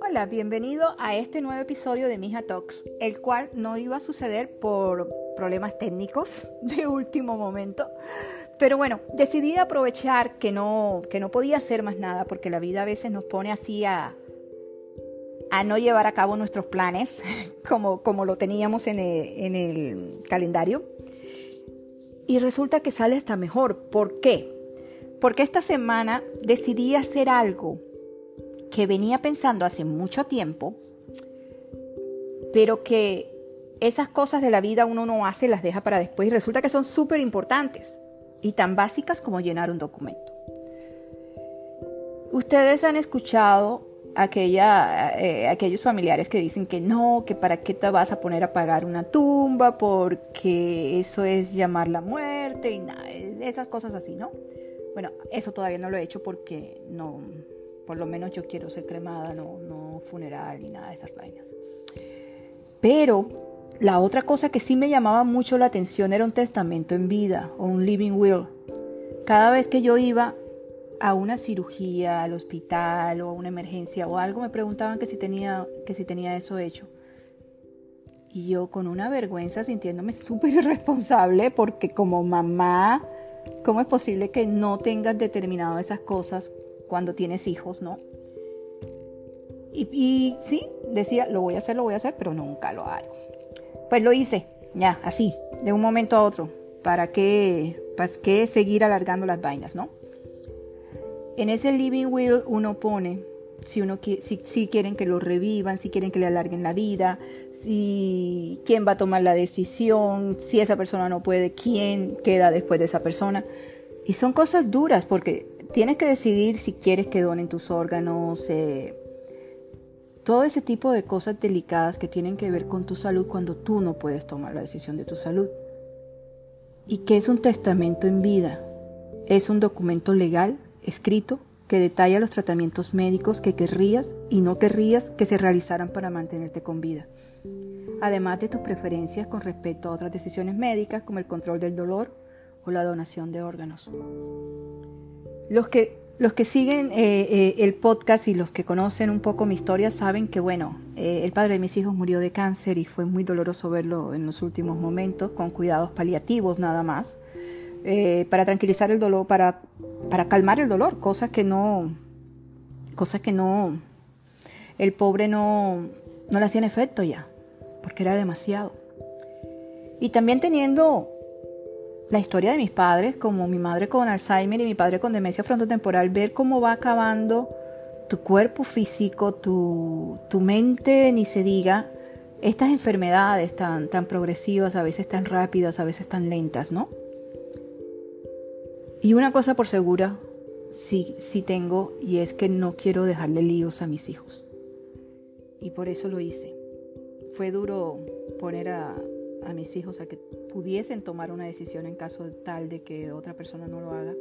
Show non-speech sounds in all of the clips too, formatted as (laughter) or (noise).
Hola, bienvenido a este nuevo episodio de Mija Talks, el cual no iba a suceder por problemas técnicos (laughs) de último momento. Pero bueno, decidí aprovechar que no, que no podía hacer más nada porque la vida a veces nos pone así a, a no llevar a cabo nuestros planes (laughs) como, como lo teníamos en el, en el calendario. Y resulta que sale hasta mejor. ¿Por qué? Porque esta semana decidí hacer algo que venía pensando hace mucho tiempo, pero que esas cosas de la vida uno no hace, las deja para después y resulta que son súper importantes y tan básicas como llenar un documento. Ustedes han escuchado aquella, eh, aquellos familiares que dicen que no, que para qué te vas a poner a pagar una tumba, porque eso es llamar la muerte y nada, esas cosas así, ¿no? Bueno, eso todavía no lo he hecho porque no, por lo menos yo quiero ser cremada, no, no funeral ni nada de esas vainas. Pero la otra cosa que sí me llamaba mucho la atención era un testamento en vida o un living will. Cada vez que yo iba a una cirugía, al hospital o a una emergencia o algo, me preguntaban que si tenía, que si tenía eso hecho. Y yo con una vergüenza sintiéndome súper irresponsable porque como mamá, ¿cómo es posible que no tengas determinado esas cosas cuando tienes hijos, no? Y, y sí, decía, lo voy a hacer, lo voy a hacer, pero nunca lo hago. Pues lo hice, ya, así, de un momento a otro. ¿Para qué, para qué seguir alargando las vainas, no? En ese living will uno pone si, uno, si, si, quieren que lo revivan, si quieren que le alarguen la vida, si quién va a tomar la decisión, si esa persona no puede, quién queda después de esa persona. Y son cosas duras porque tienes que decidir si quieres que donen tus órganos, eh, todo ese tipo de cosas delicadas que tienen que ver con tu salud cuando tú no puedes tomar la decisión de tu salud. ¿Y qué es un testamento en vida? Es un documento legal escrito que detalla los tratamientos médicos que querrías y no querrías que se realizaran para mantenerte con vida, además de tus preferencias con respecto a otras decisiones médicas como el control del dolor o la donación de órganos. Los que, los que siguen eh, eh, el podcast y los que conocen un poco mi historia saben que, bueno, eh, el padre de mis hijos murió de cáncer y fue muy doloroso verlo en los últimos momentos, con cuidados paliativos nada más. Eh, para tranquilizar el dolor, para, para calmar el dolor, cosas que no, cosas que no, el pobre no, no le hacían efecto ya, porque era demasiado. Y también teniendo la historia de mis padres, como mi madre con Alzheimer y mi padre con demencia frontotemporal, ver cómo va acabando tu cuerpo físico, tu, tu mente, ni se diga, estas enfermedades tan, tan progresivas, a veces tan rápidas, a veces tan lentas, ¿no? Y una cosa por segura, sí, sí tengo, y es que no quiero dejarle líos a mis hijos. Y por eso lo hice. Fue duro poner a, mis hijos a que pudiesen tomar una decisión en caso tal de que otra persona no lo haga.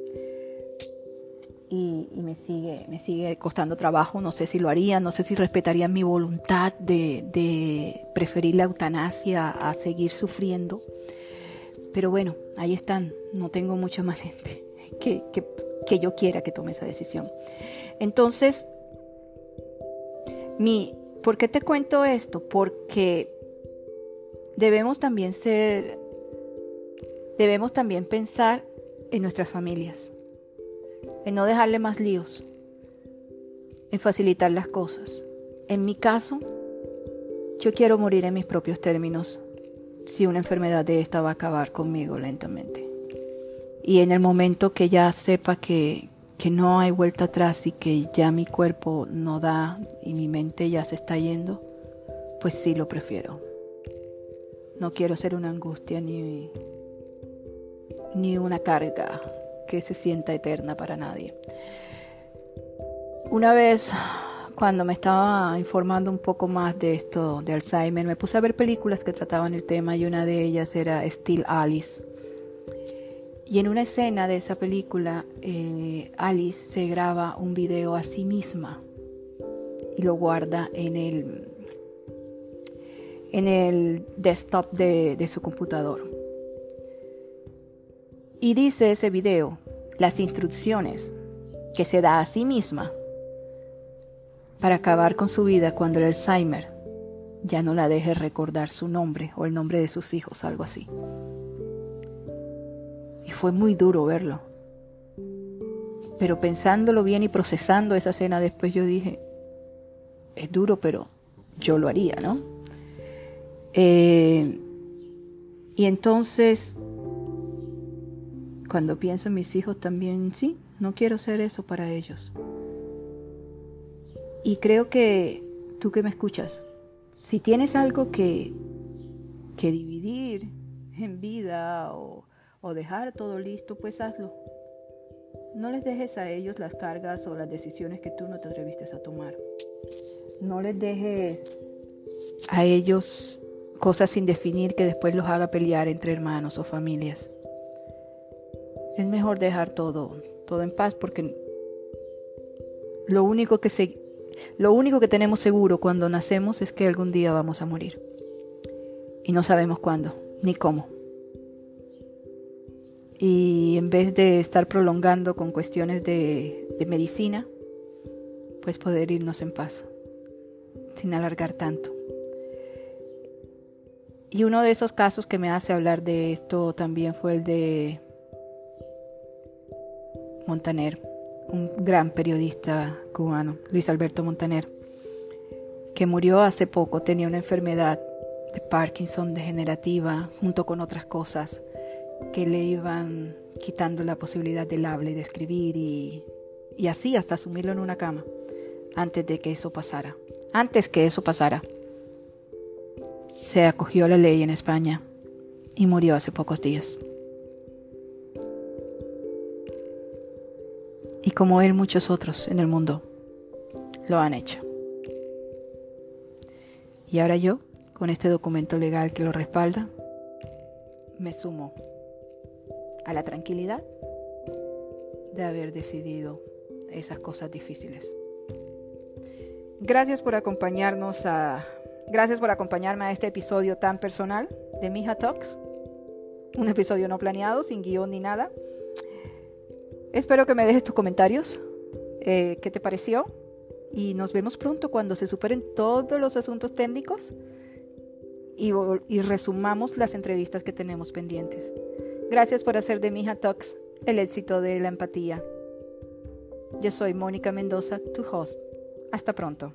Y, me, sigue, me sigue costando trabajo, no sé si lo harían, no sé si respetarían mi voluntad de, de preferir la eutanasia a seguir sufriendo. Pero bueno, ahí están, no tengo mucha más gente que, que, yo quiera que tome esa decisión. Entonces, mi, ¿por qué te cuento esto? Porque debemos también ser, debemos también pensar en nuestras familias, en no dejarle más líos, en facilitar las cosas. En mi caso, yo quiero morir en mis propios términos si una enfermedad de esta va a acabar conmigo lentamente y en el momento que ya sepa que, que no hay vuelta atrás y que ya mi cuerpo no da y mi mente ya se está yendo, pues sí lo prefiero. No quiero ser una angustia ni, ni una carga que se sienta eterna para nadie. Una vez, cuando me estaba informando un poco más de esto de Alzheimer, me puse a ver películas que trataban el tema y una de ellas era Still Alice y en una escena de esa película, eh, Alice se graba un video a sí misma y lo guarda en el, en el desktop de, de su computador. Y dice ese video las instrucciones que se da a sí misma para acabar con su vida cuando el Alzheimer ya no la deje recordar su nombre o el nombre de sus hijos, algo así. Fue muy duro verlo. Pero pensándolo bien y procesando esa escena después yo dije, es duro, pero yo lo haría, ¿no? Eh, y entonces, cuando pienso en mis hijos también, sí, no quiero ser eso para ellos. Y creo que tú que me escuchas, si tienes algo que, que dividir en vida o, o dejar todo listo, pues hazlo. No les dejes a ellos las cargas o las decisiones que tú no te atreviste a tomar. No les dejes a ellos cosas sin definir que después los haga pelear entre hermanos o familias. Es mejor dejar todo, todo en paz porque lo único que se, lo único que tenemos seguro cuando nacemos es que algún día vamos a morir. Y no sabemos cuándo ni cómo. Y en vez de estar prolongando con cuestiones de, de medicina, pues poder irnos en paz, sin alargar tanto. Y uno de esos casos que me hace hablar de esto también fue el de Montaner, un gran periodista cubano, Luis Alberto Montaner, que murió hace poco, tenía una enfermedad de Parkinson degenerativa junto con otras cosas que le iban quitando la posibilidad del habla y de escribir y, y así hasta asumirlo en una cama antes de que eso pasara. Antes que eso pasara, se acogió la ley en España y murió hace pocos días. Y como él, muchos otros en el mundo lo han hecho. Y ahora yo, con este documento legal que lo respalda, me sumo a la tranquilidad de haber decidido esas cosas difíciles. Gracias por acompañarnos a gracias por acompañarme a este episodio tan personal de Mija Talks. Un episodio no planeado, sin guion ni nada. Espero que me dejes tus comentarios. Eh, ¿Qué te pareció? Y nos vemos pronto cuando se superen todos los asuntos técnicos y, y resumamos las entrevistas que tenemos pendientes. Gracias por hacer de Mija Talks el éxito de la empatía. Yo soy Mónica Mendoza, tu host. Hasta pronto.